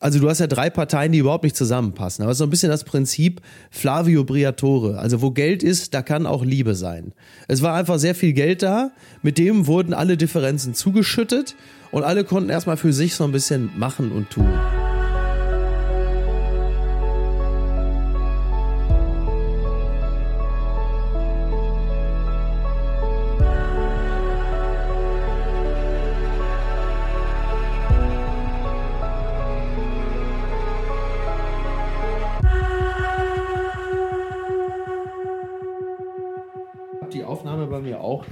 also du hast ja drei Parteien, die überhaupt nicht zusammenpassen. Aber es ist so ein bisschen das Prinzip Flavio Briatore. Also wo Geld ist, da kann auch Liebe sein. Es war einfach sehr viel Geld da, mit dem wurden alle Differenzen zugeschüttet und alle konnten erstmal für sich so ein bisschen machen und tun.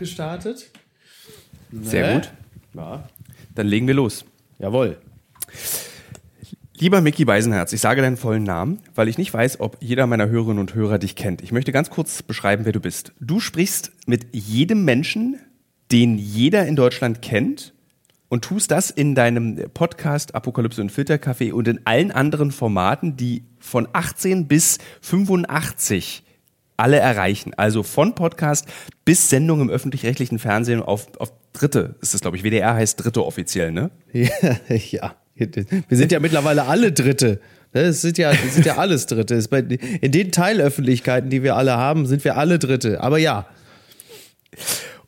Gestartet. Sehr Ne? gut. Ja. Dann legen wir los. Jawohl. Lieber Mickey Beisenherz, ich sage deinen vollen Namen, weil ich nicht weiß, ob jeder meiner Hörerinnen und Hörer dich kennt. Ich möchte ganz kurz beschreiben, wer du bist. Du sprichst mit jedem Menschen, den jeder in Deutschland kennt und tust das in deinem Podcast Apokalypse und Filterkaffee und in allen anderen Formaten, die von 18 bis 85 alle erreichen. Also von Podcast bis Sendung im öffentlich-rechtlichen Fernsehen auf, auf dritte, ist das glaube ich, WDR heißt dritte offiziell, ne? Ja, ja. Wir sind ja mittlerweile alle Dritte. Ne, Es sind ja, sind ja alles Dritte. In den Teilöffentlichkeiten, die wir alle haben, sind wir alle Dritte. Aber ja,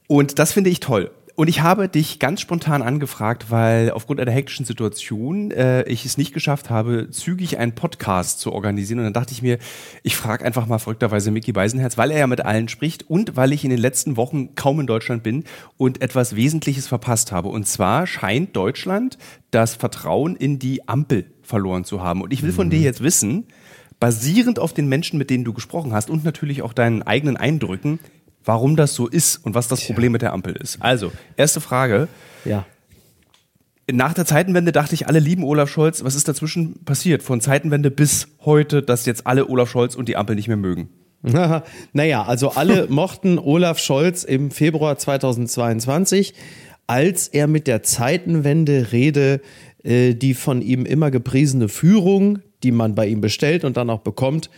Und das finde ich toll. Und ich habe dich ganz spontan angefragt, weil aufgrund einer hektischen Situation äh, ich es nicht geschafft habe, zügig einen Podcast zu organisieren. Und dann dachte ich mir, ich frage einfach mal verrückterweise Mickey Beisenherz, weil er ja mit allen spricht und weil ich in den letzten Wochen kaum in Deutschland bin und etwas Wesentliches verpasst habe. Und zwar scheint Deutschland das Vertrauen in die Ampel verloren zu haben. Und ich will von dir jetzt wissen, basierend auf den Menschen, mit denen du gesprochen hast und natürlich auch deinen eigenen Eindrücken, warum das so ist und was das Problem mit der Ampel ist. Also, erste Frage. ja. Nach der Zeitenwende dachte ich, alle lieben Olaf Scholz. Was ist dazwischen passiert? Von Zeitenwende bis heute, dass jetzt alle Olaf Scholz und die Ampel nicht mehr mögen. naja, also alle mochten Olaf Scholz im Februar 2022, als er mit der Zeitenwende-Rede äh, die von ihm immer gepriesene Führung, die man bei ihm bestellt und dann auch bekommt,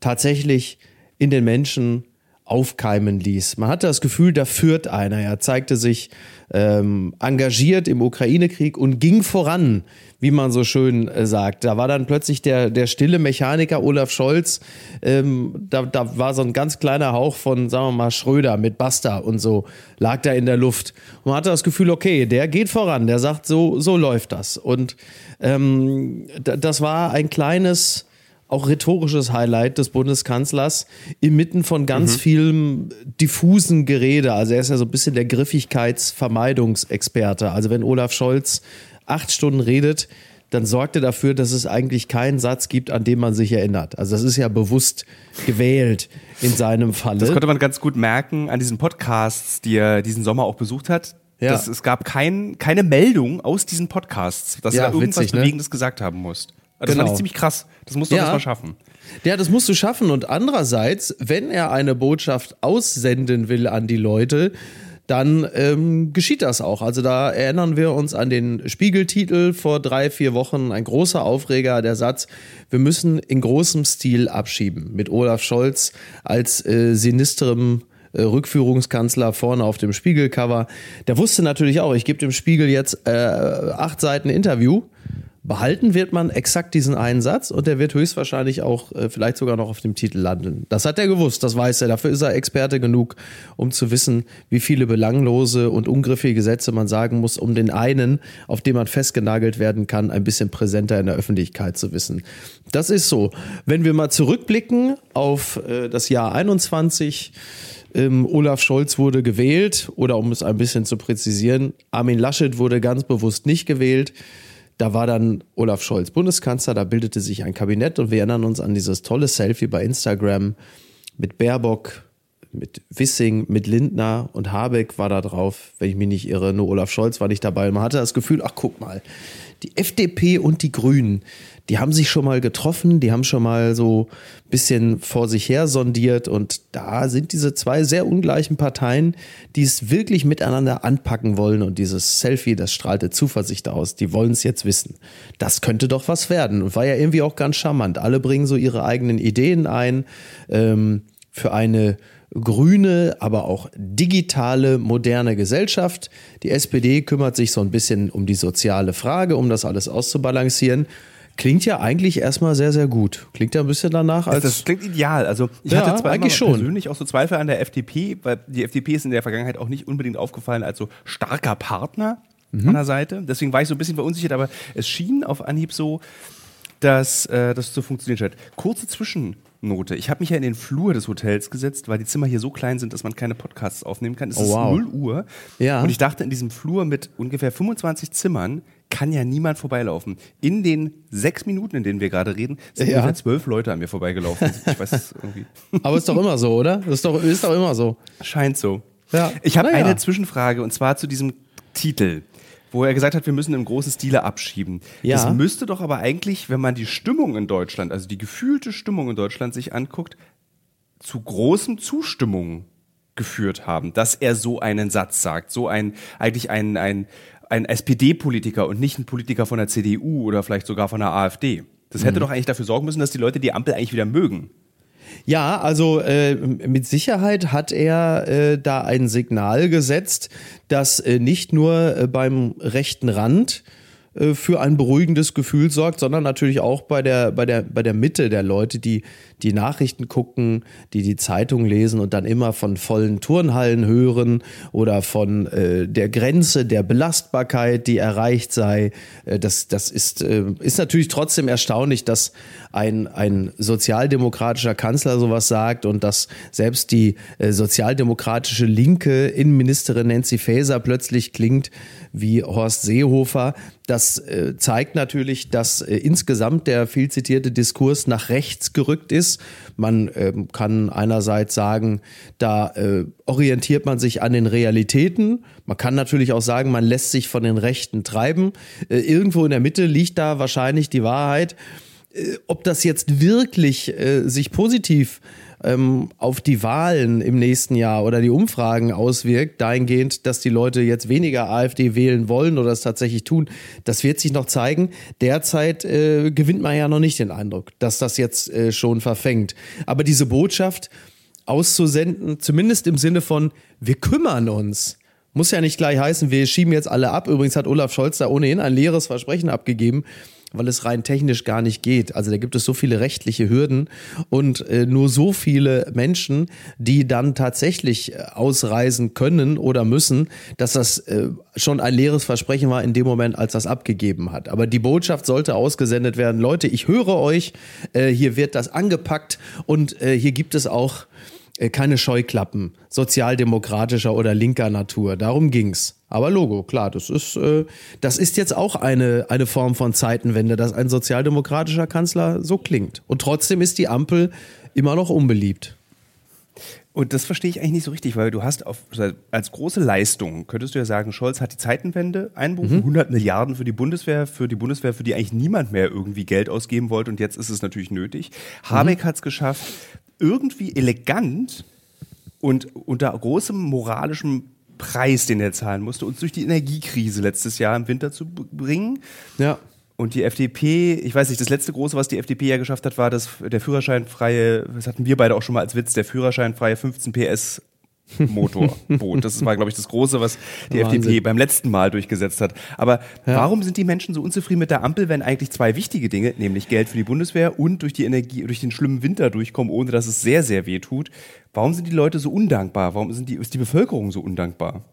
tatsächlich in den Menschen aufkeimen ließ. Man hatte das Gefühl, da führt einer. Er zeigte sich ähm, engagiert im Ukraine-Krieg und ging voran, wie man so schön äh, sagt. Da war dann plötzlich der, der stille Mechaniker Olaf Scholz. Ähm, da, da war so ein ganz kleiner Hauch von, sagen wir mal, Schröder mit Basta und so, lag da in der Luft. Und man hatte das Gefühl, okay, der geht voran, der sagt, so, so läuft das. Und ähm, da- das war ein kleines auch rhetorisches Highlight des Bundeskanzlers inmitten von ganz vielem diffusen Gerede. Also er ist ja so ein bisschen der Griffigkeitsvermeidungsexperte. Also wenn Olaf Scholz acht Stunden redet, dann sorgt er dafür, dass es eigentlich keinen Satz gibt, an dem man sich erinnert. Also das ist ja bewusst gewählt in seinem Falle. Das konnte man ganz gut merken an diesen Podcasts, die er diesen Sommer auch besucht hat. Ja. Dass es gab kein, keine Meldung aus diesen Podcasts, dass Ja, er irgendwas witzig, ne? Bewegendes gesagt haben musst. Das Genau. fand ich ziemlich krass. Das musst du Ja. erst mal schaffen. Ja, das musst du schaffen. Und andererseits, wenn er eine Botschaft aussenden will an die Leute, dann ähm, geschieht das auch. Also da erinnern wir uns an den Spiegeltitel vor drei, vier Wochen. Ein großer Aufreger, der Satz, wir müssen in großem Stil abschieben. Mit Olaf Scholz als äh, sinisterem äh, Rückführungskanzler vorne auf dem Spiegelcover. Der wusste natürlich auch, ich gebe dem Spiegel jetzt äh, acht Seiten Interview. Behalten wird man exakt diesen einen Satz und der wird höchstwahrscheinlich auch äh, vielleicht sogar noch auf dem Titel landen. Das hat er gewusst, das weiß er. Dafür ist er Experte genug, um zu wissen, wie viele belanglose und ungriffige Sätze man sagen muss, um den einen, auf den man festgenagelt werden kann, ein bisschen präsenter in der Öffentlichkeit zu wissen. Das ist so. Wenn wir mal zurückblicken auf äh, das Jahr 21, ähm, Olaf Scholz wurde gewählt oder um es ein bisschen zu präzisieren, Armin Laschet wurde ganz bewusst nicht gewählt. Da war dann Olaf Scholz Bundeskanzler, da bildete sich ein Kabinett und wir erinnern uns an dieses tolle Selfie bei Instagram mit Baerbock, mit Wissing, mit Lindner und Habeck war da drauf, wenn ich mich nicht irre, nur Olaf Scholz war nicht dabei. Man hatte das Gefühl, ach guck mal, die FDP und die Grünen, die haben sich schon mal getroffen, die haben schon mal so ein bisschen vor sich her sondiert und da sind diese zwei sehr ungleichen Parteien, die es wirklich miteinander anpacken wollen und dieses Selfie, das strahlte Zuversicht aus, die wollen es jetzt wissen. Das könnte doch was werden und war ja irgendwie auch ganz charmant. Alle bringen so ihre eigenen Ideen ein ähm, für eine grüne, aber auch digitale, moderne Gesellschaft. Die SPD kümmert sich so ein bisschen um die soziale Frage, um das alles auszubalancieren. Klingt ja eigentlich erstmal sehr, sehr gut. Klingt ja ein bisschen danach als. Das klingt ideal. Also ich ja, hatte zwar eigentlich schon. persönlich auch so Zweifel an der FDP, weil die FDP ist in der Vergangenheit auch nicht unbedingt aufgefallen als so starker Partner mhm. an der Seite. Deswegen war ich so ein bisschen verunsichert, aber es schien auf Anhieb so, dass äh, das so funktionieren scheint. Kurze Zwischennote. Ich habe mich ja in den Flur des Hotels gesetzt, weil die Zimmer hier so klein sind, dass man keine Podcasts aufnehmen kann. Es oh, ist wow. 0 Uhr. Ja. Und ich dachte, in diesem Flur mit ungefähr 25 Zimmern kann ja niemand vorbeilaufen. In den sechs Minuten, in denen wir gerade reden, sind ja. ungefähr zwölf Leute an mir vorbeigelaufen. Ich weiß irgendwie. Aber ist doch immer so, oder? Ist doch, ist doch immer so. Scheint so. Ja. Ich habe ja. eine Zwischenfrage und zwar zu diesem Titel wo er gesagt hat, wir müssen im großen Stile abschieben. Ja. Das müsste doch aber eigentlich, wenn man die Stimmung in Deutschland, also die gefühlte Stimmung in Deutschland sich anguckt, zu großem Zustimmung geführt haben, dass er so einen Satz sagt, so ein eigentlich ein ein ein SPD-Politiker und nicht ein Politiker von der CDU oder vielleicht sogar von der AfD. Das hätte mhm. doch eigentlich dafür sorgen müssen, dass die Leute die Ampel eigentlich wieder mögen. Ja, also äh, mit Sicherheit hat er äh, da ein Signal gesetzt, dass äh, nicht nur äh, beim rechten Rand äh, für ein beruhigendes Gefühl sorgt, sondern natürlich auch bei der, bei der, bei der Mitte der Leute, die die Nachrichten gucken, die die Zeitung lesen und dann immer von vollen Turnhallen hören oder von äh, der Grenze der Belastbarkeit, die erreicht sei. Äh, das, das ist, äh, ist natürlich trotzdem erstaunlich, dass ein, ein sozialdemokratischer Kanzler sowas sagt und dass selbst die äh, sozialdemokratische linke Innenministerin Nancy Faeser plötzlich klingt wie Horst Seehofer. Das äh, zeigt natürlich, dass äh, insgesamt der viel zitierte Diskurs nach rechts gerückt ist. Man äh, kann einerseits sagen, da äh, orientiert man sich an den Realitäten. Man kann natürlich auch sagen, man lässt sich von den Rechten treiben. Äh, irgendwo in der Mitte liegt da wahrscheinlich die Wahrheit. Äh, ob das jetzt wirklich sich positiv ähm, auf die Wahlen im nächsten Jahr oder die Umfragen auswirkt, dahingehend, dass die Leute jetzt weniger AfD wählen wollen oder es tatsächlich tun, das wird sich noch zeigen. Derzeit äh, gewinnt man ja noch nicht den Eindruck, dass das jetzt äh, schon verfängt. Aber diese Botschaft auszusenden, zumindest im Sinne von, wir kümmern uns, muss ja nicht gleich heißen, wir schieben jetzt alle ab. Übrigens hat Olaf Scholz da ohnehin ein leeres Versprechen abgegeben weil es rein technisch gar nicht geht. Also da gibt es so viele rechtliche Hürden und äh, nur so viele Menschen, die dann tatsächlich äh, ausreisen können oder müssen, dass das äh, schon ein leeres Versprechen war in dem Moment, als das abgegeben hat. Aber die Botschaft sollte ausgesendet werden. Leute, ich höre euch, äh, hier wird das angepackt und äh, hier gibt es auch äh, keine Scheuklappen sozialdemokratischer oder linker Natur. Darum ging's. Aber Logo, klar, das ist, äh, das ist jetzt auch eine, eine Form von Zeitenwende, dass ein sozialdemokratischer Kanzler so klingt. Und trotzdem ist die Ampel immer noch unbeliebt. Und das verstehe ich eigentlich nicht so richtig, weil du hast auf, als große Leistung, könntest du ja sagen, Scholz hat die Zeitenwende einberufen, mhm. 100 Milliarden für die Bundeswehr, für die Bundeswehr, für die eigentlich niemand mehr irgendwie Geld ausgeben wollte und jetzt ist es natürlich nötig. Habeck mhm. hat es geschafft, irgendwie elegant und unter großem moralischem Preis, den er zahlen musste, uns durch die Energiekrise letztes Jahr im Winter zu bringen. Ja. Und die FDP, ich weiß nicht, das letzte große, was die FDP ja geschafft hat, war das, der führerscheinfreie, das hatten wir beide auch schon mal als Witz, der führerscheinfreie 15 PS Motorboot. Das war, glaube ich, das Große, was die Wahnsinn. FDP beim letzten Mal durchgesetzt hat. Aber ja. warum sind die Menschen so unzufrieden mit der Ampel, wenn eigentlich zwei wichtige Dinge, nämlich Geld für die Bundeswehr und durch die Energie, durch den schlimmen Winter durchkommen, ohne dass es sehr, sehr weh tut? Warum sind die Leute so undankbar? Warum sind die, ist die Bevölkerung so undankbar?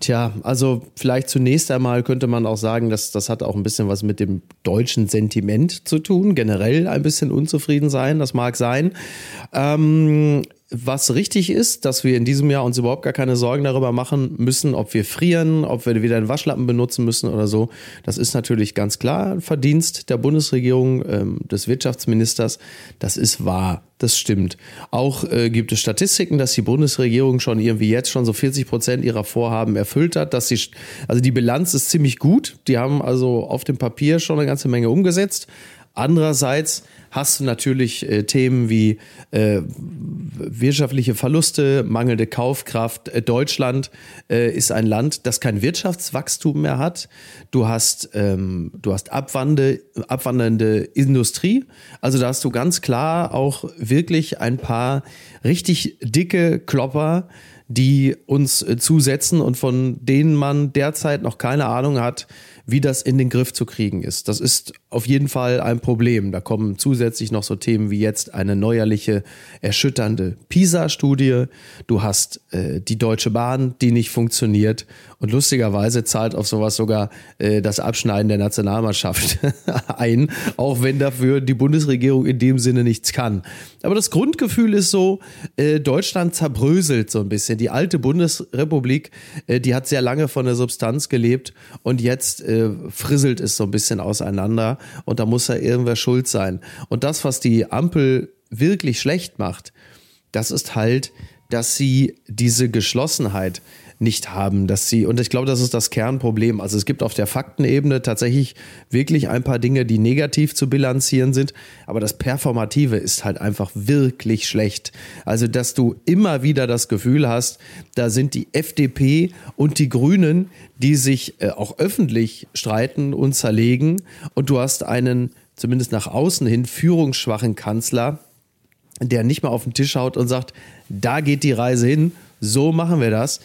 Tja, also vielleicht zunächst einmal könnte man auch sagen, dass das hat auch ein bisschen was mit dem deutschen Sentiment zu tun, generell ein bisschen unzufrieden sein, das mag sein. Ähm, was richtig ist, dass wir in diesem Jahr uns überhaupt gar keine Sorgen darüber machen müssen, ob wir frieren, ob wir wieder einen Waschlappen benutzen müssen oder so. Das ist natürlich ganz klar ein Verdienst der Bundesregierung, ähm, des Wirtschaftsministers. Das ist wahr. Das stimmt. Auch äh, gibt es Statistiken, dass die Bundesregierung schon irgendwie jetzt schon so 40 Prozent ihrer Vorhaben erfüllt hat. Dass sie, also die Bilanz ist ziemlich gut. Die haben also auf dem Papier schon eine ganze Menge umgesetzt. Andererseits hast du natürlich äh, Themen wie äh, wirtschaftliche Verluste, mangelnde Kaufkraft. Äh, Deutschland äh, ist ein Land, das kein Wirtschaftswachstum mehr hat. Du hast, ähm, du hast abwande, abwandernde Industrie. Also da hast du ganz klar auch wirklich ein paar richtig dicke Klopper, die uns äh, zusetzen und von denen man derzeit noch keine Ahnung hat, wie das in den Griff zu kriegen ist. Das ist auf jeden Fall ein Problem. Da kommen zusätzlich noch so Themen wie jetzt eine neuerliche, erschütternde PISA-Studie. Du hast äh, die Deutsche Bahn, die nicht funktioniert. Und lustigerweise zahlt auf sowas sogar äh, das Abschneiden der Nationalmannschaft ein, auch wenn dafür die Bundesregierung in dem Sinne nichts kann. Aber das Grundgefühl ist so, äh, Deutschland zerbröselt so ein bisschen. Die alte Bundesrepublik, äh, die hat sehr lange von der Substanz gelebt und jetzt äh, frisselt es so ein bisschen auseinander und da muss ja irgendwer schuld sein. Und das, was die Ampel wirklich schlecht macht, das ist halt, dass sie diese Geschlossenheit nicht haben, dass sie, und ich glaube, das ist das Kernproblem. Also es gibt auf der Faktenebene tatsächlich wirklich ein paar Dinge, die negativ zu bilanzieren sind, aber das Performative ist halt einfach wirklich schlecht. Also, dass du immer wieder das Gefühl hast, da sind die FDP und die Grünen, die sich äh, auch öffentlich streiten und zerlegen, und du hast einen, zumindest nach außen hin, führungsschwachen Kanzler, der nicht mal auf den Tisch haut und sagt, da geht die Reise hin, so machen wir das.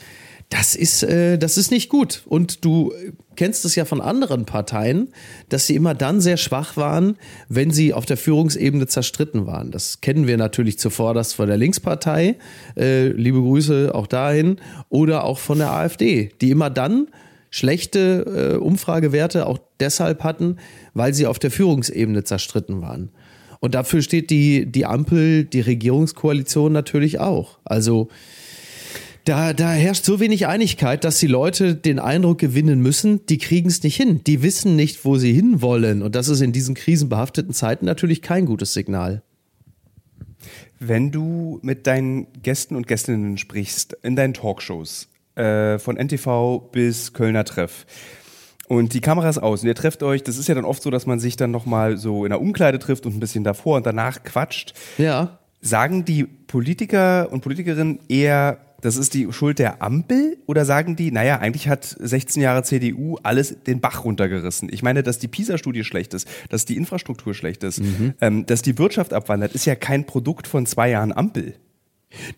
Das ist, äh, das ist nicht gut. Und du kennst es ja von anderen Parteien, dass sie immer dann sehr schwach waren, wenn sie auf der Führungsebene zerstritten waren. Das kennen wir natürlich zuvorderst von der Linkspartei. Äh, liebe Grüße auch dahin. Oder auch von der AfD, die immer dann schlechte äh, Umfragewerte auch deshalb hatten, weil sie auf der Führungsebene zerstritten waren. Und dafür steht die, die Ampel, die Regierungskoalition natürlich auch. Also da, da herrscht so wenig Einigkeit, dass die Leute den Eindruck gewinnen müssen, die kriegen es nicht hin. Die wissen nicht, wo sie hinwollen. Und das ist in diesen krisenbehafteten Zeiten natürlich kein gutes Signal. Wenn du mit deinen Gästen und Gästinnen sprichst, in deinen Talkshows, äh, von NTV bis Kölner Treff, und die Kamera ist aus und ihr trefft euch, das ist ja dann oft so, dass man sich dann nochmal so in der Umkleide trifft und ein bisschen davor und danach quatscht. Ja. Sagen die Politiker und Politikerinnen eher, das ist die Schuld der Ampel oder sagen die, naja, eigentlich hat 16 Jahre CDU alles den Bach runtergerissen. Ich meine, dass die PISA-Studie schlecht ist, dass die Infrastruktur schlecht ist, mhm. ähm, dass die Wirtschaft abwandert, ist ja kein Produkt von zwei Jahren Ampel.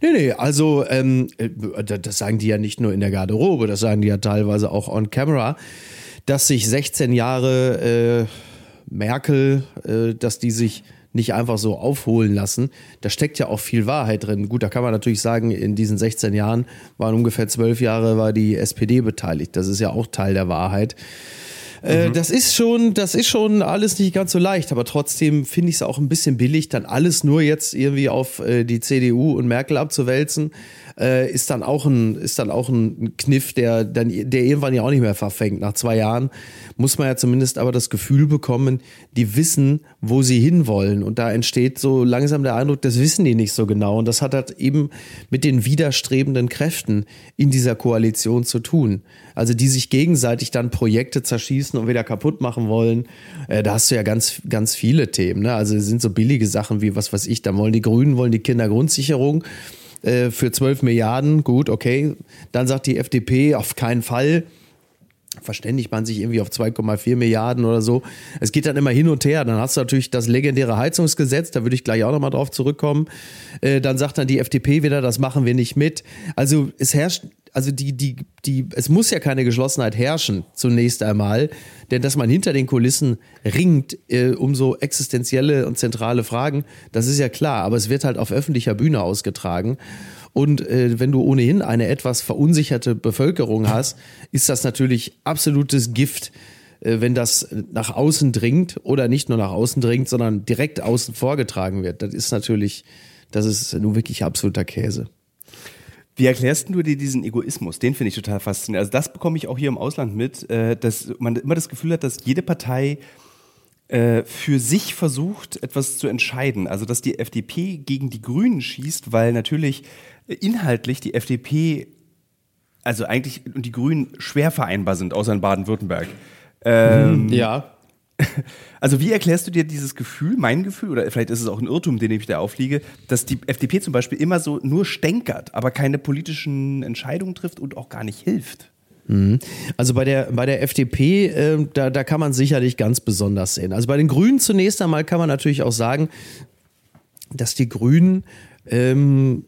Nee, nee, also ähm, äh, das sagen die ja nicht nur in der Garderobe, das sagen die ja teilweise auch on camera, dass sich 16 Jahre äh, Merkel, äh, dass die sich nicht einfach so aufholen lassen. Da steckt ja auch viel Wahrheit drin. Gut, da kann man natürlich sagen, in diesen 16 Jahren waren ungefähr zwölf Jahre war die SPD beteiligt. Das ist ja auch Teil der Wahrheit. Äh, mhm. Das ist schon, das ist schon alles nicht ganz so leicht, aber trotzdem finde ich es auch ein bisschen billig, dann alles nur jetzt irgendwie auf äh, die CDU und Merkel abzuwälzen äh, ist dann auch ein, ist dann auch ein Kniff, der dann, der irgendwann ja auch nicht mehr verfängt. Nach zwei Jahren muss man ja zumindest aber das Gefühl bekommen, die wissen, wo sie hinwollen. Und da entsteht so langsam der Eindruck, das wissen die nicht so genau. Und das hat halt eben mit den widerstrebenden Kräften in dieser Koalition zu tun. Also die sich gegenseitig dann Projekte zerschießen und wieder kaputt machen wollen. Äh, da hast du ja ganz, ganz viele Themen. Ne? Also es sind so billige Sachen wie, was weiß ich, da wollen die Grünen, wollen die Kindergrundsicherung äh, für 12 Milliarden, gut, okay. Dann sagt die FDP, auf keinen Fall. Verständigt man sich irgendwie auf 2,4 Milliarden oder so. Es geht dann immer hin und her. Dann hast du natürlich das legendäre Heizungsgesetz, da würde ich gleich auch nochmal drauf zurückkommen. Äh, dann sagt dann die FDP wieder, das machen wir nicht mit. Also es herrscht also die, die, die, es muss ja keine Geschlossenheit herrschen, zunächst einmal, denn dass man hinter den Kulissen ringt äh, um so existenzielle und zentrale Fragen, das ist ja klar, aber es wird halt auf öffentlicher Bühne ausgetragen. Und äh, wenn du ohnehin eine etwas verunsicherte Bevölkerung hast, ist das natürlich absolutes Gift, äh, wenn das nach außen dringt oder nicht nur nach außen dringt, sondern direkt außen vorgetragen wird. Das ist natürlich, das ist nun wirklich absoluter Käse. Wie erklärst du dir diesen Egoismus? Den finde ich total faszinierend. Also das bekomme ich auch hier im Ausland mit, äh, dass man immer das Gefühl hat, dass jede Partei äh, für sich versucht, etwas zu entscheiden. Also dass die FDP gegen die Grünen schießt, weil natürlich inhaltlich die FDP, also eigentlich und die Grünen schwer vereinbar sind, außer in Baden-Württemberg. Ähm, ja. Also wie erklärst du dir dieses Gefühl, mein Gefühl, oder vielleicht ist es auch ein Irrtum, den ich da aufliege, dass die FDP zum Beispiel immer so nur stänkert, aber keine politischen Entscheidungen trifft und auch gar nicht hilft? Mhm. Also bei der, bei der FDP, äh, da, da kann man sicherlich ganz besonders sehen. Also bei den Grünen zunächst einmal kann man natürlich auch sagen, dass die Grünen ähm,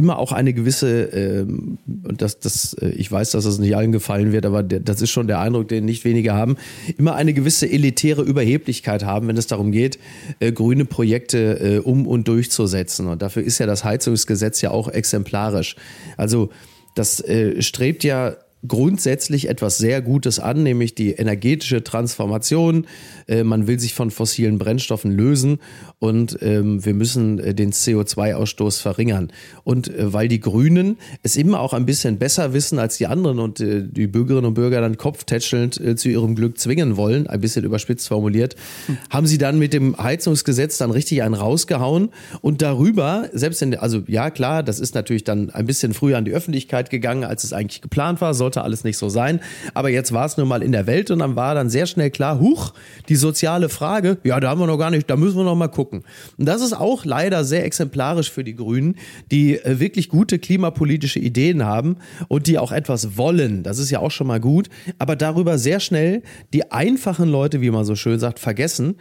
immer auch eine gewisse, ähm, und das, das, äh, ich weiß, dass das nicht allen gefallen wird, aber der, das ist schon der Eindruck, den nicht wenige haben, immer eine gewisse elitäre Überheblichkeit haben, wenn es darum geht, äh, grüne Projekte äh, um und durchzusetzen. Und dafür ist ja das Heizungsgesetz ja auch exemplarisch. Also das äh, strebt ja grundsätzlich etwas sehr Gutes an, nämlich die energetische Transformation. Äh, man will sich von fossilen Brennstoffen lösen und ähm, wir müssen äh, den CO2-Ausstoß verringern. Und äh, weil die Grünen es immer auch ein bisschen besser wissen als die anderen und die Bürgerinnen und Bürger dann kopftätschelnd zu ihrem Glück zwingen wollen, ein bisschen überspitzt formuliert, hm. haben sie dann mit dem Heizungsgesetz dann richtig einen rausgehauen und darüber, selbst in, also ja klar, das ist natürlich dann ein bisschen früher an die Öffentlichkeit gegangen, als es eigentlich geplant war, sollte alles nicht so sein. Aber jetzt war es nun mal in der Welt und dann war dann sehr schnell klar, huch, die soziale Frage, ja, da haben wir noch gar nicht, da müssen wir noch mal gucken. Und das ist auch leider sehr exemplarisch für die Grünen, die äh, wirklich gute klimapolitische Ideen haben und die auch etwas wollen. Das ist ja auch schon mal gut. Aber darüber sehr schnell die einfachen Leute, wie man so schön sagt, vergessen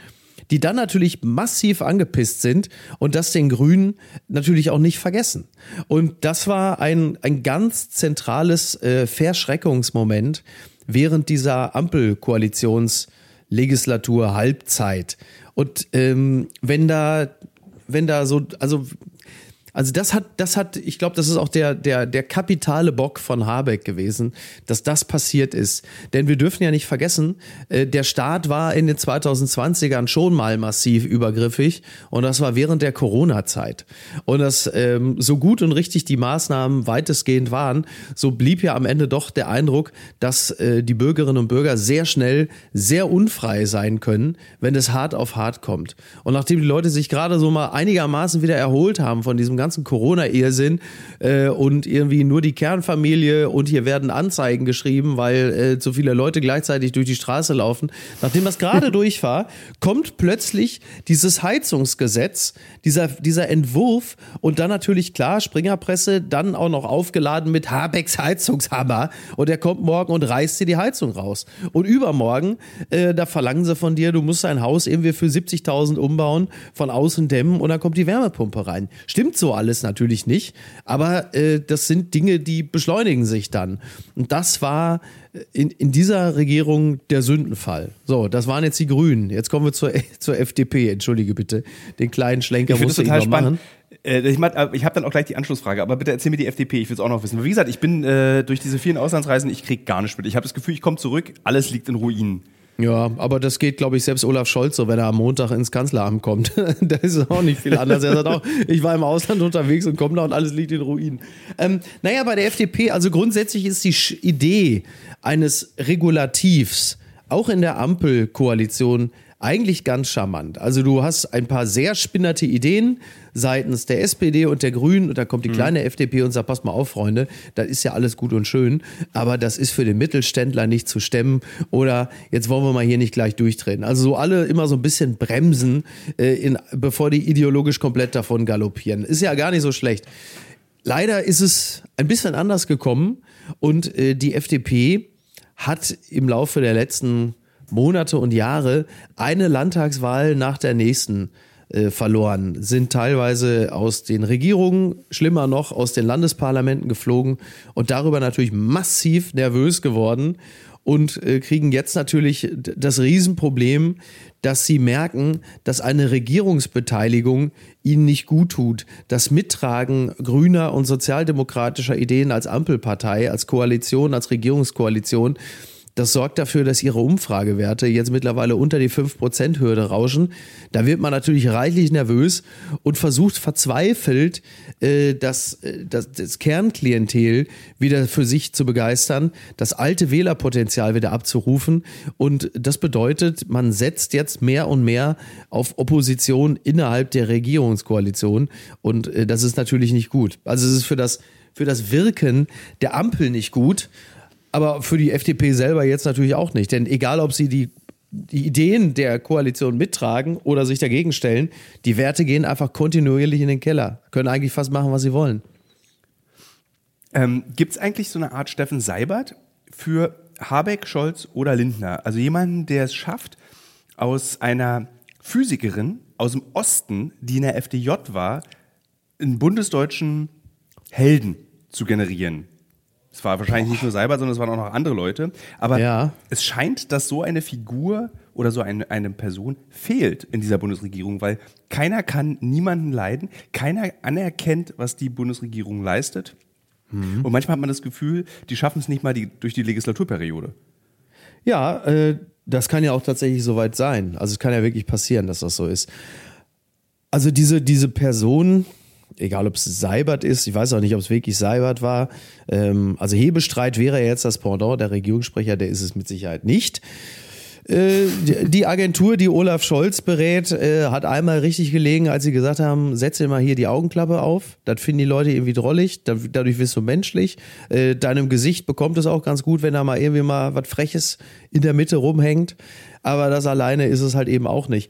die dann natürlich massiv angepisst sind und das den Grünen natürlich auch nicht vergessen. Und das war ein, ein ganz zentrales äh, Verschreckungsmoment während dieser Ampelkoalitionslegislatur Halbzeit. Und ähm, wenn da, wenn da so, also also das hat, das hat, ich glaube, das ist auch der, der, der kapitale Bock von Habeck gewesen, dass das passiert ist. Denn wir dürfen ja nicht vergessen, äh, der Staat war in den 2020ern schon mal massiv übergriffig und das war während der Corona-Zeit. Und das ähm, so gut und richtig die Maßnahmen weitestgehend waren, so blieb ja am Ende doch der Eindruck, dass äh, die Bürgerinnen und Bürger sehr schnell sehr unfrei sein können, wenn es hart auf hart kommt. Und nachdem die Leute sich gerade so mal einigermaßen wieder erholt haben von diesem ganzen Corona-Irrsinn äh, und irgendwie nur die Kernfamilie und hier werden Anzeigen geschrieben, weil äh, zu viele Leute gleichzeitig durch die Straße laufen. Nachdem das gerade durch war, kommt plötzlich dieses Heizungsgesetz, dieser, dieser Entwurf und dann natürlich klar, Springerpresse, dann auch noch aufgeladen mit Habecks Heizungshammer und er kommt morgen und reißt dir die Heizung raus. Und übermorgen, äh, da verlangen sie von dir, du musst dein Haus irgendwie für 70.000 umbauen, von außen dämmen und dann kommt die Wärmepumpe rein. Stimmt so alles natürlich nicht, aber äh, das sind Dinge, die beschleunigen sich dann. Und das war äh, in, in dieser Regierung der Sündenfall. So, das waren jetzt die Grünen. Jetzt kommen wir zur, zur FDP. Entschuldige bitte, den kleinen Schlenker ich musste ich noch machen. Äh, ich, äh, ich habe dann auch gleich die Anschlussfrage, aber bitte erzähl mir die FDP, ich will es auch noch wissen. Wie gesagt, ich bin äh, durch diese vielen Auslandsreisen, ich krieg gar nichts mit. Ich habe das Gefühl, ich komme zurück, alles liegt in Ruinen. Ja, aber das geht, glaube ich, selbst Olaf Scholz so, wenn er am Montag ins Kanzleramt kommt. da ist auch nicht viel anders. Er sagt auch, ich war im Ausland unterwegs und komme da und alles liegt in Ruinen. Ähm, naja, bei der FDP, also grundsätzlich ist die Idee eines Regulativs auch in der Ampelkoalition eigentlich ganz charmant. Also du hast ein paar sehr spinnerte Ideen seitens der SPD und der Grünen und da kommt die mhm. kleine mhm. FDP und sagt, pass mal auf, Freunde, das ist ja alles gut und schön, aber das ist für den Mittelständler nicht zu stemmen oder jetzt wollen wir mal hier nicht gleich durchtreten. Also so alle immer so ein bisschen bremsen, äh, in, bevor die ideologisch komplett davon galoppieren. Ist ja gar nicht so schlecht. Leider ist es ein bisschen anders gekommen und äh, die FDP hat im Laufe der letzten Monate und Jahre eine Landtagswahl nach der nächsten äh, verloren, sind teilweise aus den Regierungen, schlimmer noch, aus den Landesparlamenten geflogen und darüber natürlich massiv nervös geworden und äh, kriegen jetzt natürlich das Riesenproblem, dass sie merken, dass eine Regierungsbeteiligung ihnen nicht gut tut. Das Mittragen grüner und sozialdemokratischer Ideen als Ampelpartei, als Koalition, als Regierungskoalition das sorgt dafür, dass ihre Umfragewerte jetzt mittlerweile unter die 5%-Hürde rauschen. Da wird man natürlich reichlich nervös und versucht verzweifelt, äh, das, äh, das, das Kernklientel wieder für sich zu begeistern, das alte Wählerpotenzial wieder abzurufen. Und das bedeutet, man setzt jetzt mehr und mehr auf Opposition innerhalb der Regierungskoalition. Und äh, das ist natürlich nicht gut. Also es ist für das, für das Wirken der Ampel nicht gut. Aber für die FDP selber jetzt natürlich auch nicht. Denn egal, ob sie die, die Ideen der Koalition mittragen oder sich dagegen stellen, die Werte gehen einfach kontinuierlich in den Keller. Können eigentlich fast machen, was sie wollen. Ähm, Gibt es eigentlich so eine Art Steffen Seibert für Habeck, Scholz oder Lindner? Also jemanden, der es schafft, aus einer Physikerin aus dem Osten, die in der FDJ war, einen bundesdeutschen Helden zu generieren. Es war wahrscheinlich nicht nur Seibert, sondern es waren auch noch andere Leute. Aber Ja. es scheint, dass so eine Figur oder so eine, eine Person fehlt in dieser Bundesregierung, weil keiner kann niemanden leiden, keiner anerkennt, was die Bundesregierung leistet. Und manchmal hat man das Gefühl, die schaffen es nicht mal die, durch die Legislaturperiode. Ja, äh, das kann ja auch tatsächlich soweit sein. Also es kann ja wirklich passieren, dass das so ist. Also diese, diese Person, egal ob es Seibert ist, ich weiß auch nicht, ob es wirklich Seibert war. Ähm, also Hebestreit wäre jetzt das Pendant, der Regierungssprecher, der ist es mit Sicherheit nicht. Äh, die- Agentur, die Olaf Scholz berät, äh, hat einmal richtig gelegen, als sie gesagt haben, setze mal hier die Augenklappe auf. Das finden die Leute irgendwie drollig, da- dadurch wirst du menschlich. Äh, Deinem Gesicht bekommt es auch ganz gut, wenn da mal irgendwie mal was Freches in der Mitte rumhängt. Aber das alleine ist es halt eben auch nicht.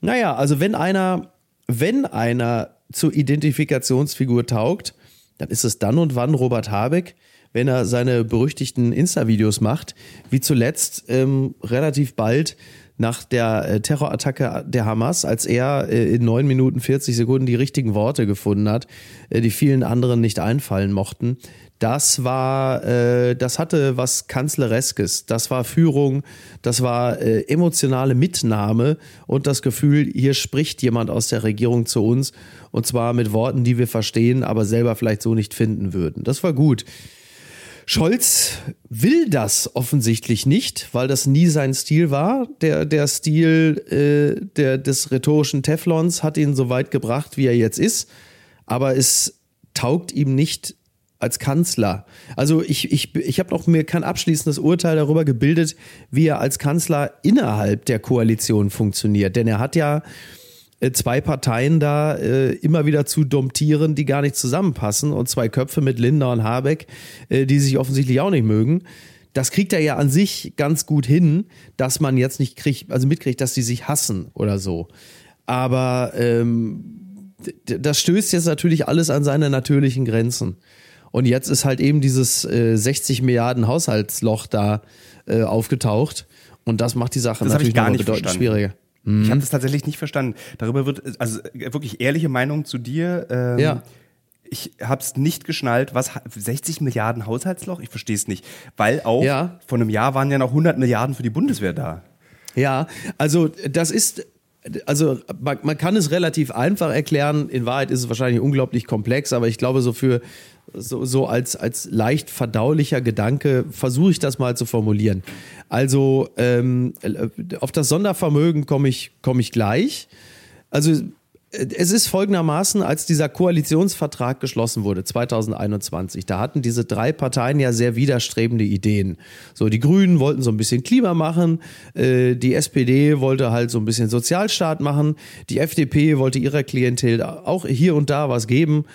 Naja, also wenn einer, wenn einer zur Identifikationsfigur taugt, dann ist es dann und wann Robert Habeck, wenn er seine berüchtigten Insta-Videos macht, wie zuletzt ähm, relativ bald nach der äh, Terrorattacke der Hamas, als er äh, in 9 Minuten 40 Sekunden die richtigen Worte gefunden hat, äh, die vielen anderen nicht einfallen mochten. Das war, äh, das hatte was Kanzlereskes. Das war Führung, das war äh, emotionale Mitnahme und das Gefühl, hier spricht jemand aus der Regierung zu uns und zwar mit Worten, die wir verstehen, aber selber vielleicht so nicht finden würden. Das war gut. Scholz will das offensichtlich nicht, weil das nie sein Stil war. Der, der Stil äh, der, des rhetorischen Teflons hat ihn so weit gebracht, wie er jetzt ist. Aber es taugt ihm nicht als Kanzler. Also ich, ich, ich habe noch mir kein abschließendes Urteil darüber gebildet, wie er als Kanzler innerhalb der Koalition funktioniert. Denn er hat ja äh, zwei Parteien da äh, immer wieder zu domptieren, die gar nicht zusammenpassen und zwei Köpfe mit Linda und Habeck, äh, die sich offensichtlich auch nicht mögen. Das kriegt er ja an sich ganz gut hin, dass man jetzt nicht kriegt, also mitkriegt, dass die sich hassen oder so. Aber ähm, das stößt jetzt natürlich alles an seine natürlichen Grenzen. Und jetzt ist halt eben dieses äh, 60 Milliarden Haushaltsloch da äh, aufgetaucht. Und das macht die Sache Das natürlich ich gar nicht bedeutend verstanden. schwieriger. Ich habe das tatsächlich nicht verstanden. Darüber wird, also äh, wirklich ehrliche Meinung zu dir. Ähm, Ja. Ich habe es nicht geschnallt, was 60 Milliarden Haushaltsloch? Ich verstehe es nicht, weil auch Ja. vor einem Jahr waren ja noch 100 Milliarden für die Bundeswehr da. Ja, also das ist, also man, man kann es relativ einfach erklären. In Wahrheit ist es wahrscheinlich unglaublich komplex, aber ich glaube, so für so, so als, als leicht verdaulicher Gedanke versuche ich das mal zu formulieren. Also ähm, auf das Sondervermögen komme ich, komme ich gleich. Also es ist folgendermaßen, als dieser Koalitionsvertrag geschlossen wurde, 2021, da hatten diese drei Parteien ja sehr widerstrebende Ideen. So, die Grünen wollten so ein bisschen Klima machen, äh, die SPD wollte halt so ein bisschen Sozialstaat machen, die FDP wollte ihrer Klientel auch hier und da was geben.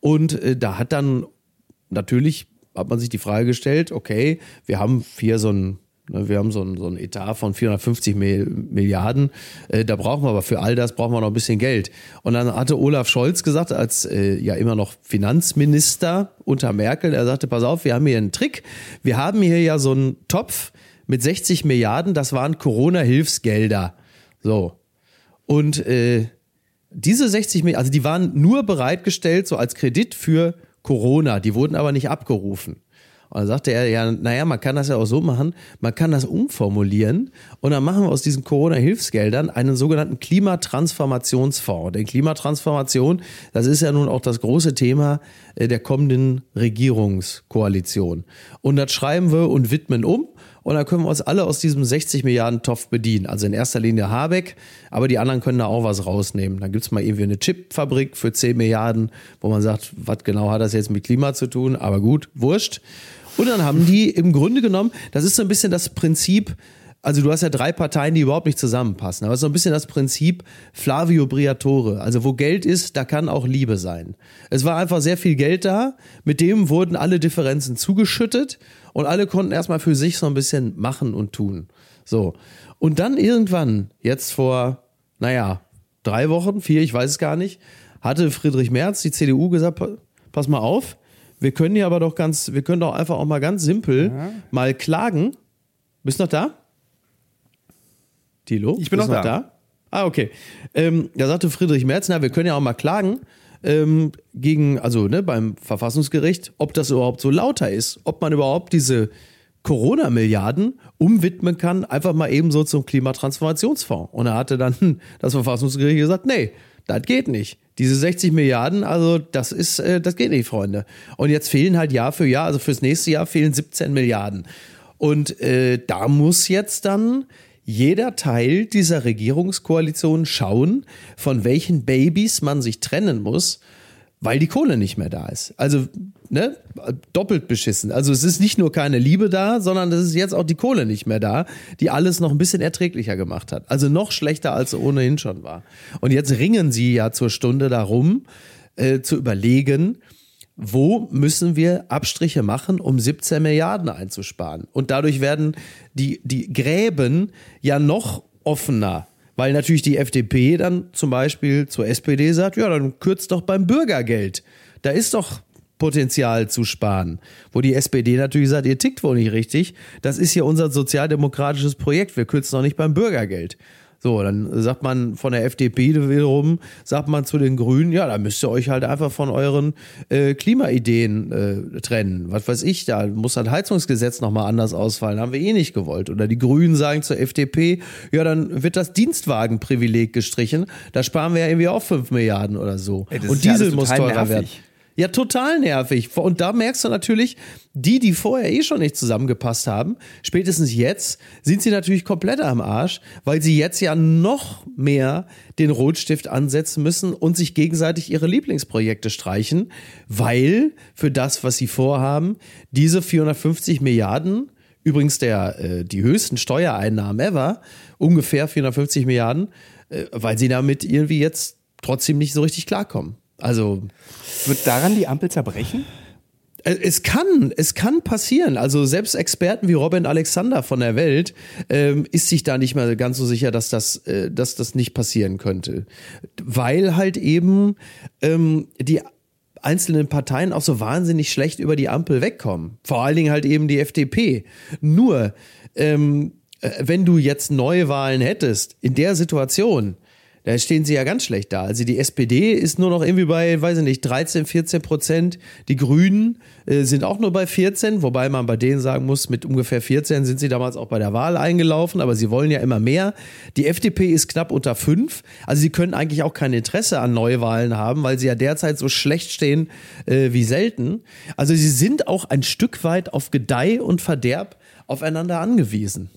Und äh, da hat dann natürlich, hat man sich die Frage gestellt, okay, wir haben hier so ein Ne, Wir haben so ein, so ein Etat von 450 Mil- Milliarden. Äh, da brauchen wir aber für all das brauchen wir noch ein bisschen Geld. Und dann hatte Olaf Scholz gesagt, als äh, ja immer noch Finanzminister unter Merkel, er sagte, pass auf, wir haben hier einen Trick. Wir haben hier ja so einen Topf mit 60 Milliarden, das waren Corona-Hilfsgelder. So. Und äh, diese 60 Milliarden, also die waren nur bereitgestellt so als Kredit für Corona, die wurden aber nicht abgerufen. Und dann sagte er, ja, naja, man kann das ja auch so machen, man kann das umformulieren und dann machen wir aus diesen Corona-Hilfsgeldern einen sogenannten Klimatransformationsfonds. Denn Klimatransformation, das ist ja nun auch das große Thema äh, der kommenden Regierungskoalition. Und das schreiben wir und widmen um und dann können wir uns alle aus diesem 60 Milliarden Topf bedienen. Also in erster Linie Habeck, aber die anderen können da auch was rausnehmen. Dann gibt's mal irgendwie eine Chipfabrik für 10 Milliarden, wo man sagt, was genau hat das jetzt mit Klima zu tun? Aber gut, wurscht. Und dann haben die im Grunde genommen, das ist so ein bisschen das Prinzip, also du hast ja drei Parteien, die überhaupt nicht zusammenpassen, aber es ist so ein bisschen das Prinzip Flavio Briatore. Also wo Geld ist, da kann auch Liebe sein. Es war einfach sehr viel Geld da, mit dem wurden alle Differenzen zugeschüttet und alle konnten erstmal für sich so ein bisschen machen und tun. So. Und dann irgendwann, jetzt vor, naja, drei Wochen, vier, ich weiß es gar nicht, hatte Friedrich Merz, die CDU, gesagt, pa- pass mal auf, wir können ja aber doch ganz, wir können doch einfach auch mal ganz simpel mal klagen. Bist du noch da? Tilo? Ich bin noch du da. Ah, okay. Ähm, da sagte Friedrich Merz, na, wir können ja auch mal klagen. ähm, gegen, also ne, beim Verfassungsgericht, ob das überhaupt so lauter ist, ob man überhaupt diese Corona-Milliarden umwidmen kann, einfach mal eben so zum Klimatransformationsfonds. Und er hatte dann das Verfassungsgericht gesagt, nee, das geht nicht. Diese 60 Milliarden, also das ist, äh, das geht nicht, Freunde. Und jetzt fehlen halt Jahr für Jahr, also fürs nächste Jahr fehlen 17 Milliarden. Und äh, da muss jetzt dann jeder Teil dieser Regierungskoalition schauen, von welchen Babys man sich trennen muss, weil die Kohle nicht mehr da ist. Also, ne, doppelt beschissen. Also es ist nicht nur keine Liebe da, sondern es ist jetzt auch die Kohle nicht mehr da, die alles noch ein bisschen erträglicher gemacht hat. Also noch schlechter, als es ohnehin schon war. Und jetzt ringen sie ja zur Stunde darum, äh, zu überlegen, wo müssen wir Abstriche machen, um 17 Milliarden einzusparen? Und dadurch werden die, die Gräben ja noch offener. Weil natürlich die FDP dann zum Beispiel zur SPD sagt, ja, dann kürzt doch beim Bürgergeld. Da ist doch Potenzial zu sparen. Wo die SPD natürlich sagt, ihr tickt wohl nicht richtig. Das ist hier unser sozialdemokratisches Projekt. Wir kürzen doch nicht beim Bürgergeld. So, dann sagt man von der FDP wiederum, sagt man zu den Grünen, ja, da müsst ihr euch halt einfach von euren äh, Klimaideen äh, trennen. Was weiß ich, da muss das Heizungsgesetz nochmal anders ausfallen, haben wir eh nicht gewollt. Oder die Grünen sagen zur FDP, ja, dann wird das Dienstwagenprivileg gestrichen, da sparen wir ja irgendwie auch 5 Milliarden oder so. Ey, Und Diesel muss teurer nervig. werden. Ja, total nervig. Und da merkst du natürlich, die, die vorher eh schon nicht zusammengepasst haben, spätestens jetzt sind sie natürlich komplett am Arsch, weil sie jetzt ja noch mehr den Rotstift ansetzen müssen und sich gegenseitig ihre Lieblingsprojekte streichen, weil für das, was sie vorhaben, diese 450 Milliarden, übrigens der, äh, die höchsten Steuereinnahmen ever, ungefähr 450 Milliarden, äh, weil sie damit irgendwie jetzt trotzdem nicht so richtig klarkommen. Also. Wird daran die Ampel zerbrechen? Äh, es kann, es kann passieren. Also selbst Experten wie Robin Alexander von der Welt ähm, ist sich da nicht mehr ganz so sicher, dass das, äh, dass das nicht passieren könnte, weil halt eben ähm, die einzelnen Parteien auch so wahnsinnig schlecht über die Ampel wegkommen. Vor allen Dingen halt eben die FDP. Nur ähm, äh, wenn du jetzt Neuwahlen hättest in der Situation, da stehen sie ja ganz schlecht da. Also die SPD ist nur noch irgendwie bei, weiß ich nicht, 13, 14 Prozent. Die Grünen äh, sind auch nur bei 14, wobei man bei denen sagen muss, mit ungefähr 14 sind sie damals auch bei der Wahl eingelaufen, aber sie wollen ja immer mehr. Die FDP ist knapp unter 5. Also sie können eigentlich auch kein Interesse an Neuwahlen haben, weil sie ja derzeit so schlecht stehen äh, wie selten. Also sie sind auch ein Stück weit auf Gedeih und Verderb aufeinander angewiesen.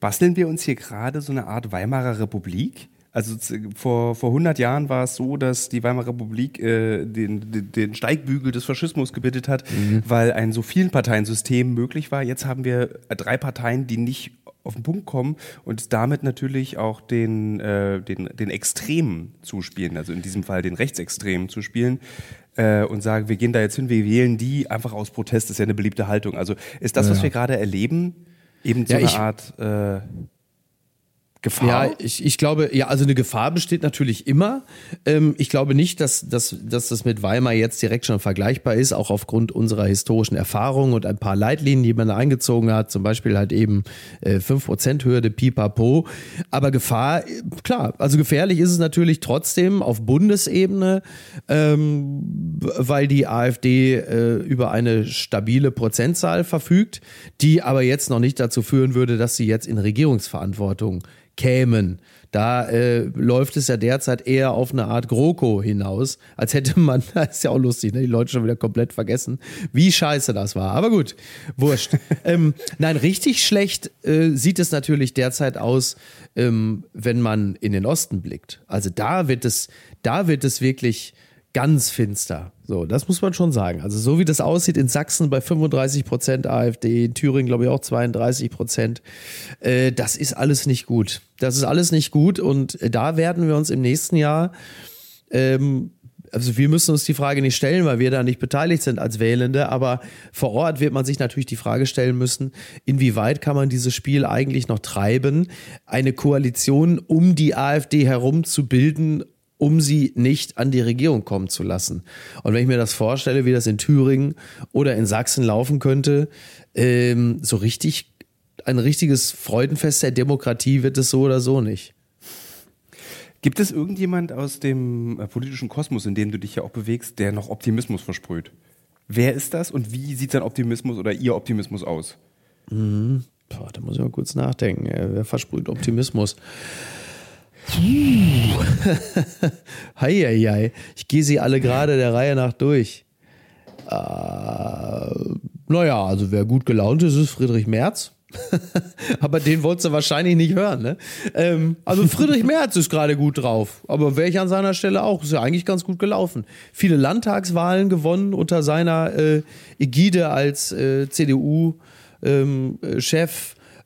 Basteln wir uns hier gerade so eine Art Weimarer Republik? Also vor, vor 100 Jahren war es so, dass die Weimarer Republik äh, den, den Steigbügel des Faschismus gebildet hat, mhm. weil ein so vielen Parteiensystem möglich war. Jetzt haben wir drei Parteien, die nicht auf den Punkt kommen und damit natürlich auch den, äh, den, den Extremen zuspielen, also in diesem Fall den Rechtsextremen zuspielen äh, und sagen, wir gehen da jetzt hin, wir wählen die einfach aus Protest, das ist ja eine beliebte Haltung. Also ist das, ja. was wir gerade erleben, Eben so ja, eine Art äh, Gefahr? Ja, ich, ich glaube, ja, also eine Gefahr besteht natürlich immer. Ähm, ich glaube nicht, dass, dass, dass das mit Weimar jetzt direkt schon vergleichbar ist, auch aufgrund unserer historischen Erfahrung und ein paar Leitlinien, die man da eingezogen hat, zum Beispiel halt eben äh, 5%-Hürde, pipapo. Aber Gefahr, klar, also gefährlich ist es natürlich trotzdem auf Bundesebene, ähm, weil die AfD äh, über eine stabile Prozentzahl verfügt, die aber jetzt noch nicht dazu führen würde, dass sie jetzt in Regierungsverantwortung kämen. Da äh, läuft es ja derzeit eher auf eine Art GroKo hinaus, als hätte man, das ist ja auch lustig, ne? die Leute schon wieder komplett vergessen, wie scheiße das war. Aber gut, wurscht. ähm, nein, richtig schlecht äh, sieht es natürlich derzeit aus, ähm, wenn man in den Osten blickt. Also da wird es, da wird es wirklich ganz finster. So, das muss man schon sagen. Also so wie das aussieht in Sachsen bei 35 Prozent AfD, in Thüringen glaube ich auch 32 Prozent, äh, das ist alles nicht gut. Das ist alles nicht gut und da werden wir uns im nächsten Jahr ähm, also wir müssen uns die Frage nicht stellen, weil wir da nicht beteiligt sind als Wählende, aber vor Ort wird man sich natürlich die Frage stellen müssen, inwieweit kann man dieses Spiel eigentlich noch treiben, eine Koalition um die AfD herum zu bilden, um sie nicht an die Regierung kommen zu lassen. Und wenn ich mir das vorstelle, wie das in Thüringen oder in Sachsen laufen könnte, ähm, so richtig, ein richtiges Freudenfest der Demokratie wird es so oder so nicht. Gibt es irgendjemand aus dem äh, politischen Kosmos, in dem du dich ja auch bewegst, der noch Optimismus versprüht? Wer ist das und wie sieht sein Optimismus oder ihr Optimismus aus? Mhm. Boah, da muss ich mal kurz nachdenken. Wer versprüht Optimismus? Heieiei. Ich gehe sie alle gerade der Reihe nach durch. Äh, naja, also wer gut gelaunt ist, ist Friedrich Merz. aber den wolltest du wahrscheinlich nicht hören, ne? Ähm, also Friedrich Merz ist gerade gut drauf. Aber wäre ich an seiner Stelle auch. Ist ja eigentlich ganz gut gelaufen. Viele Landtagswahlen gewonnen unter seiner äh, Ägide als äh, CDU-Chef.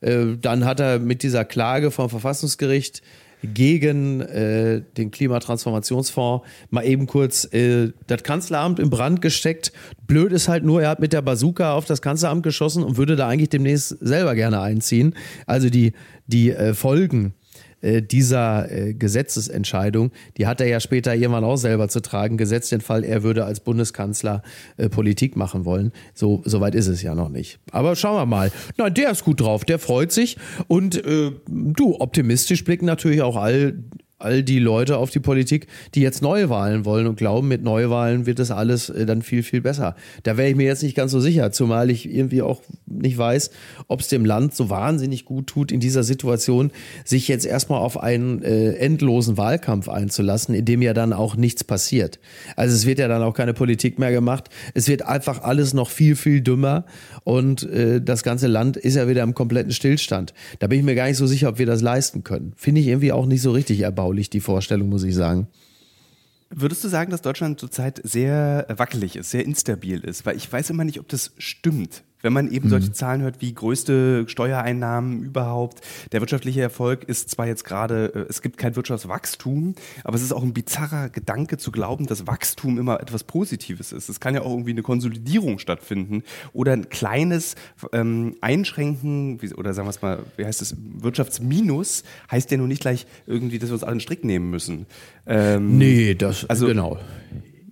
Ähm, äh, dann hat er mit dieser Klage vom Verfassungsgericht gegen äh, den Klimatransformationsfonds mal eben kurz äh, das Kanzleramt in Brand gesteckt. Blöd ist halt nur, er hat mit der Bazooka auf das Kanzleramt geschossen und würde da eigentlich demnächst selber gerne einziehen. Also die, die äh, Folgen äh, dieser äh, Gesetzesentscheidung, die hat er ja später irgendwann auch selber zu tragen, gesetzt den Fall, er würde als Bundeskanzler äh, Politik machen wollen. So, so weit ist es ja noch nicht. Aber schauen wir mal. Na, der ist gut drauf, der freut sich. Und äh, du, optimistisch blicken natürlich auch all all die Leute auf die Politik, die jetzt Neuwahlen wollen und glauben, mit Neuwahlen wird das alles äh, dann viel, viel besser. Da wäre ich mir jetzt nicht ganz so sicher, zumal ich irgendwie auch nicht weiß, ob es dem Land so wahnsinnig gut tut, in dieser Situation sich jetzt erstmal auf einen äh, endlosen Wahlkampf einzulassen, in dem ja dann auch nichts passiert. Also es wird ja dann auch keine Politik mehr gemacht. Es wird einfach alles noch viel, viel dümmer und äh, das ganze Land ist ja wieder im kompletten Stillstand. Da bin ich mir gar nicht so sicher, ob wir das leisten können. Finde ich irgendwie auch nicht so richtig erbaut anschaulich, die Vorstellung, muss ich sagen. Würdest du sagen, dass Deutschland zurzeit sehr wackelig ist, sehr instabil ist? Weil ich weiß immer nicht, ob das stimmt. Wenn man eben mhm. solche Zahlen hört wie größte Steuereinnahmen überhaupt, der wirtschaftliche Erfolg ist zwar jetzt gerade, äh, es gibt kein Wirtschaftswachstum, aber es ist auch ein bizarrer Gedanke zu glauben, dass Wachstum immer etwas Positives ist. Es kann ja auch irgendwie eine Konsolidierung stattfinden oder ein kleines ähm, Einschränken, wie, oder sagen wir es mal, wie heißt es, Wirtschaftsminus, heißt ja nur nicht gleich irgendwie, dass wir uns alle einen Strick nehmen müssen. Ähm, nee, das, also, genau.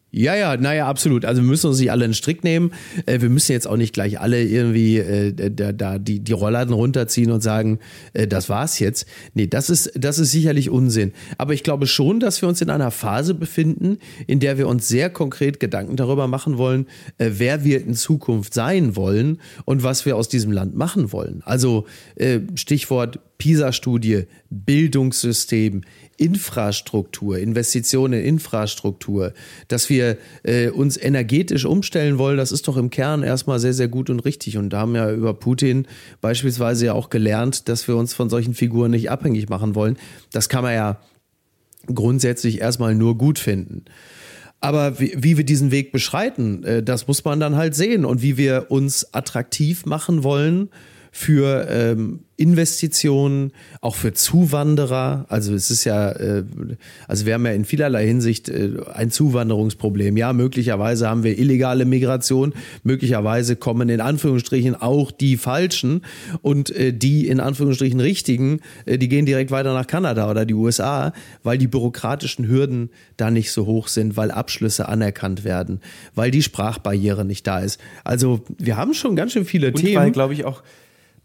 Ja, ja, naja, absolut. Also wir müssen uns nicht alle einen Strick nehmen. Äh, wir müssen jetzt auch nicht gleich alle irgendwie äh, da, da die, die Rollladen runterziehen und sagen, äh, das war's jetzt. Nee, das ist, das ist sicherlich Unsinn. Aber ich glaube schon, dass wir uns in einer Phase befinden, in der wir uns sehr konkret Gedanken darüber machen wollen, äh, wer wir in Zukunft sein wollen und was wir aus diesem Land machen wollen. Also äh, Stichwort PISA-Studie, Bildungssystem, Infrastruktur, Investitionen in Infrastruktur, dass wir äh, uns energetisch umstellen wollen, das ist doch im Kern erstmal sehr, sehr gut und richtig. Und da haben wir über Putin beispielsweise ja auch gelernt, dass wir uns von solchen Figuren nicht abhängig machen wollen. Das kann man ja grundsätzlich erstmal nur gut finden. Aber wie, wie wir diesen Weg beschreiten, äh, das muss man dann halt sehen und wie wir uns attraktiv machen wollen für ähm, Investitionen, auch für Zuwanderer. Also es ist ja, äh, also wir haben ja in vielerlei Hinsicht äh, ein Zuwanderungsproblem. Ja, möglicherweise haben wir illegale Migration, möglicherweise kommen in Anführungsstrichen auch die Falschen und äh, die in Anführungsstrichen Richtigen, äh, die gehen direkt weiter nach Kanada oder die USA, weil die bürokratischen Hürden da nicht so hoch sind, weil Abschlüsse anerkannt werden, weil die Sprachbarriere nicht da ist. Also wir haben schon ganz schön viele und Themen. Weil, glaube ich, auch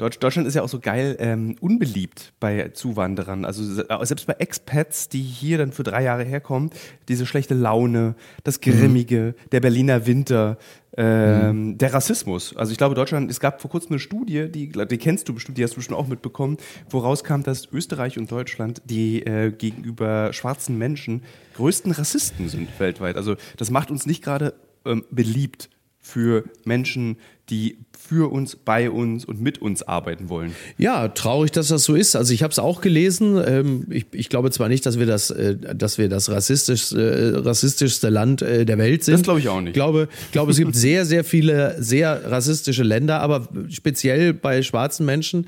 Deutschland ist ja auch so geil ähm, unbeliebt bei Zuwanderern. Also äh, selbst bei Expats, die hier dann für drei Jahre herkommen, diese schlechte Laune, das Grimmige, mhm. der Berliner Winter, ähm, mhm. der Rassismus. Also ich glaube, Deutschland, es gab vor kurzem eine Studie, die, die kennst du bestimmt, die hast du bestimmt auch mitbekommen, woraus kam, dass Österreich und Deutschland die äh, gegenüber schwarzen Menschen größten Rassisten sind weltweit. Also das macht uns nicht gerade ähm, beliebt für Menschen, die für uns, bei uns und mit uns arbeiten wollen. Ja, traurig, dass das so ist. Also ich habe es auch gelesen. Ähm, ich, ich, glaube zwar nicht, dass wir das, äh, dass wir das rassistischste, äh, rassistischste Land äh, der Welt sind. Das glaube ich auch nicht. Ich glaube, glaube, es gibt sehr, sehr viele sehr rassistische Länder, aber speziell bei schwarzen Menschen,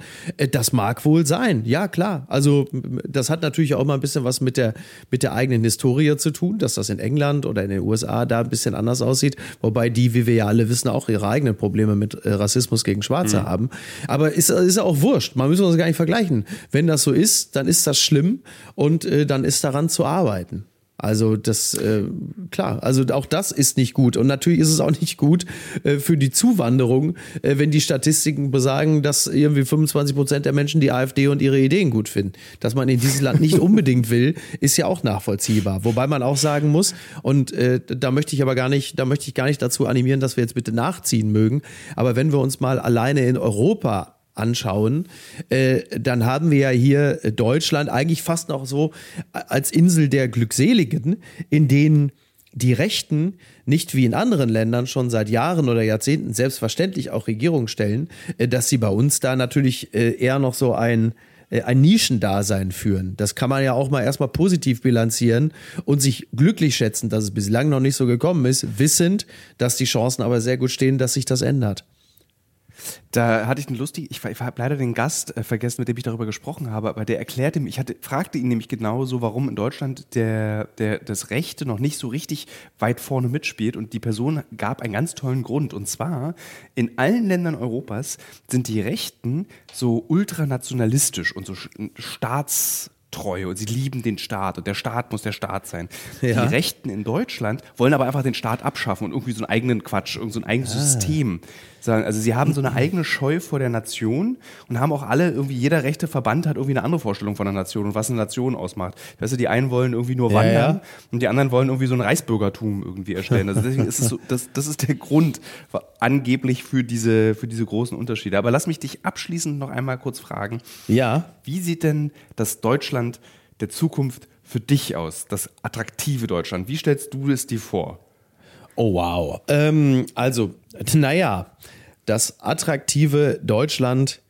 das mag wohl sein. Ja, klar. Also das hat natürlich auch mal ein bisschen was mit der, mit der eigenen Historie zu tun, dass das in England oder in den USA da ein bisschen anders aussieht. Wobei die, wie wir ja alle wissen, auch ihre eigenen Probleme mit Rassismus gegen Schwarze mhm. haben. Aber ist, ist auch wurscht. Man müssen uns gar nicht vergleichen. Wenn das so ist, dann ist das schlimm und äh, dann ist daran zu arbeiten. Also das, äh, klar, also auch das ist nicht gut. Und natürlich ist es auch nicht gut äh, für die Zuwanderung, äh, wenn die Statistiken besagen, dass irgendwie 25 Prozent der Menschen die AfD und ihre Ideen gut finden. Dass man in dieses Land nicht unbedingt will, ist ja auch nachvollziehbar. Wobei man auch sagen muss, und äh, da möchte ich aber gar nicht, da möchte ich gar nicht dazu animieren, dass wir jetzt bitte nachziehen mögen. Aber wenn wir uns mal alleine in Europa anschauen, äh, dann haben wir ja hier Deutschland eigentlich fast noch so als Insel der Glückseligen, in denen die Rechten nicht wie in anderen Ländern schon seit Jahren oder Jahrzehnten selbstverständlich auch Regierungen stellen, äh, dass sie bei uns da natürlich äh, eher noch so ein äh, ein Nischendasein führen. Das kann man ja auch mal erstmal positiv bilanzieren und sich glücklich schätzen, dass es bislang noch nicht so gekommen ist, wissend, dass die Chancen aber sehr gut stehen, dass sich das ändert. Da hatte ich einen lustigen, ich, ich habe leider den Gast äh, vergessen, mit dem ich darüber gesprochen habe, aber der erklärte mir, ich hatte, fragte ihn nämlich genau so, warum in Deutschland der, der, das Rechte noch nicht so richtig weit vorne mitspielt und die Person gab einen ganz tollen Grund und zwar in allen Ländern Europas sind die Rechten so ultranationalistisch und so staats treu und sie lieben den Staat und der Staat muss der Staat sein. Ja. Die Rechten in Deutschland wollen aber einfach den Staat abschaffen und irgendwie so einen eigenen Quatsch, irgend so ein eigenes ah. System. Also sie haben so eine eigene Scheu vor der Nation und haben auch alle, irgendwie jeder rechte Verband hat irgendwie eine andere Vorstellung von der Nation und was eine Nation ausmacht. Weißt du, die einen wollen irgendwie nur wandern ja, ja. und die anderen wollen irgendwie so ein Reichsbürgertum irgendwie erstellen. Also deswegen ist es so, das, das ist der Grund angeblich für diese, für diese großen Unterschiede. Aber lass mich dich abschließend noch einmal kurz fragen. Ja. Wie sieht denn das Deutschland der Zukunft für dich aus? Das attraktive Deutschland. Wie stellst du es dir vor? Oh wow. Ähm, also, naja, das attraktive Deutschland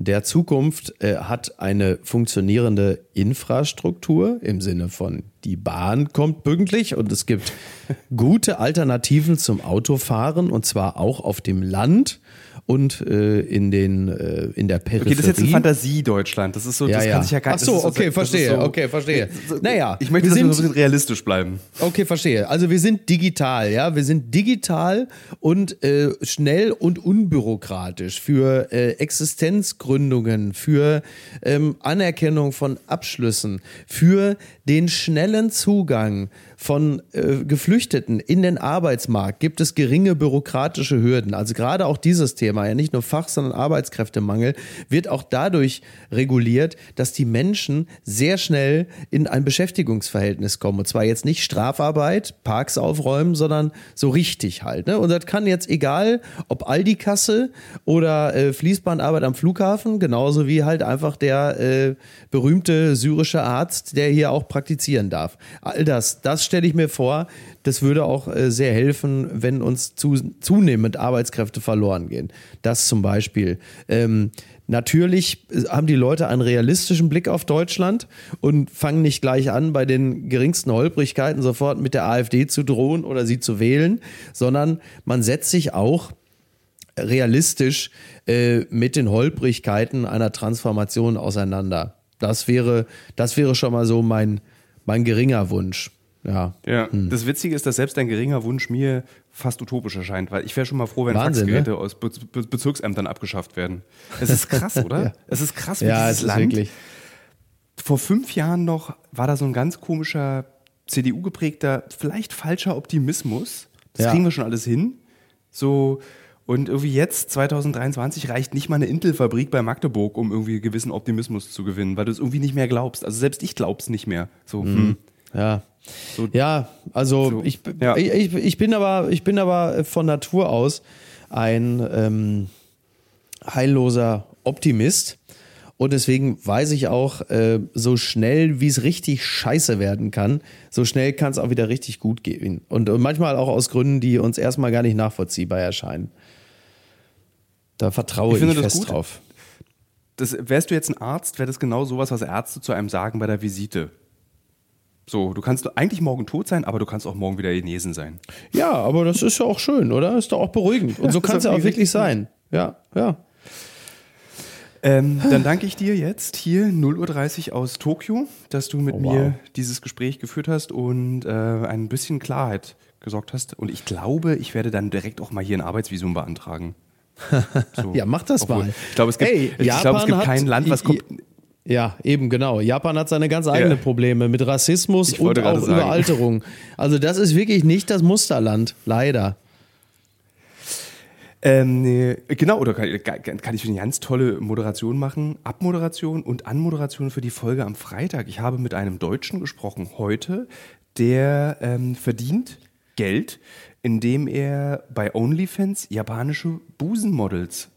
der Zukunft äh, hat eine funktionierende Infrastruktur im Sinne von die Bahn kommt pünktlich und es gibt gute Alternativen zum Autofahren und zwar auch auf dem Land und äh, in den äh, in der Peripherie. Okay, das ist jetzt ein Fantasie-Deutschland. Das ist so, ja, das ja. kann sich ja gar nicht. Ach so, okay, verstehe, so, okay, verstehe. Naja, ich möchte, wir dass sind, wir so ein bisschen realistisch bleiben. Okay, verstehe. Also wir sind digital, ja, wir sind digital und äh, schnell und unbürokratisch für äh, Existenzgründungen, für ähm, Anerkennung von Abschlüssen, für den schnellen Zugang von äh, Geflüchteten in den Arbeitsmarkt gibt es geringe bürokratische Hürden. Also gerade auch dieses Thema, ja nicht nur Fach, sondern Arbeitskräftemangel, wird auch dadurch reguliert, dass die Menschen sehr schnell in ein Beschäftigungsverhältnis kommen. Und zwar jetzt nicht Strafarbeit, Parks aufräumen, sondern so richtig halt. Ne? Und das kann jetzt egal, ob Aldi-Kasse oder äh, Fließbandarbeit am Flughafen, genauso wie halt einfach der äh, berühmte syrische Arzt, der hier auch praktizieren darf. All das, das stelle ich mir vor, das würde auch äh, sehr helfen, wenn uns zu, zunehmend Arbeitskräfte verloren gehen. Das zum Beispiel. Ähm, Natürlich äh, haben die Leute einen realistischen Blick auf Deutschland und fangen nicht gleich an, bei den geringsten Holprigkeiten sofort mit der AfD zu drohen oder sie zu wählen, sondern man setzt sich auch realistisch äh, mit den Holprigkeiten einer Transformation auseinander. Das wäre, das wäre schon mal so mein, mein geringer Wunsch. Ja. ja. Hm. Das Witzige ist, dass selbst ein geringer Wunsch mir fast utopisch erscheint, weil ich wäre schon mal froh, wenn Wahnsinn, Faxgeräte ne? aus Be Be Bezirksämtern abgeschafft werden. Es ist krass, oder? ja. Es ist krass, wie ja, dieses es Land. Wirklich. Vor fünf Jahren noch war da so ein ganz komischer CDU geprägter, vielleicht falscher Optimismus. Das ja. kriegen wir schon alles hin. So, und irgendwie jetzt, 2023, reicht nicht mal eine Intel-Fabrik bei Magdeburg, um irgendwie gewissen Optimismus zu gewinnen, weil du es irgendwie nicht mehr glaubst. Also selbst ich glaub's nicht mehr. So, mhm. hm. Ja. So, ja, also so, ich, ja. Ich, ich, bin aber, ich bin aber von Natur aus ein ähm, heilloser Optimist. Und deswegen weiß ich auch, äh, so schnell wie es richtig scheiße werden kann, so schnell kann es auch wieder richtig gut gehen. Und, und manchmal auch aus Gründen, die uns erstmal gar nicht nachvollziehbar erscheinen. Da vertraue ich, ich fest drauf. Das, wärst du jetzt ein Arzt, wäre das genau sowas, was Ärzte zu einem sagen bei der Visite. So, du kannst eigentlich morgen tot sein, aber du kannst auch morgen wieder genesen sein. Ja, aber das ist ja auch schön, oder? Ist doch auch beruhigend. Und so kann es ja auch wirklich sein. Ja, ja. Ähm, dann danke ich dir jetzt hier 0.30 Uhr aus Tokio, dass du mit oh, wow. mir dieses Gespräch geführt hast und äh, ein bisschen Klarheit gesorgt hast. Und ich glaube, ich werde dann direkt auch mal hier ein Arbeitsvisum beantragen. So. ja, mach das Obwohl, mal. Ich glaube, es gibt, Ey, ich glaube, es gibt kein Land, was kommt. Ja, eben genau. Japan hat seine ganz eigenen Ja. Probleme mit Rassismus Ich und auch sagen. Überalterung. Also das ist wirklich nicht das Musterland, leider. Ähm, nee, genau, oder kann, kann ich eine ganz tolle Moderation machen? Abmoderation und Anmoderation für die Folge am Freitag. Ich habe mit einem Deutschen gesprochen heute, der ähm, verdient Geld, indem er bei OnlyFans japanische Busenmodels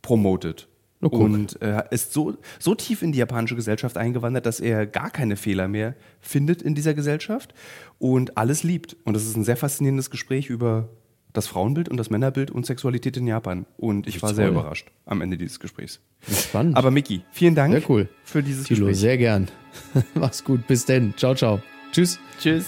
promotet. Oh, und äh, ist so, so tief in die japanische Gesellschaft eingewandert, dass er gar keine Fehler mehr findet in dieser Gesellschaft und alles liebt. Und das ist ein sehr faszinierendes Gespräch über das Frauenbild und das Männerbild und Sexualität in Japan. Und ich war sehr toll. überrascht am Ende dieses Gesprächs. Spannend. Aber Miki, vielen Dank Sehr cool. für dieses Tilo, Gespräch. sehr gern. Mach's gut. Bis denn. Ciao, ciao. Tschüss. Tschüss.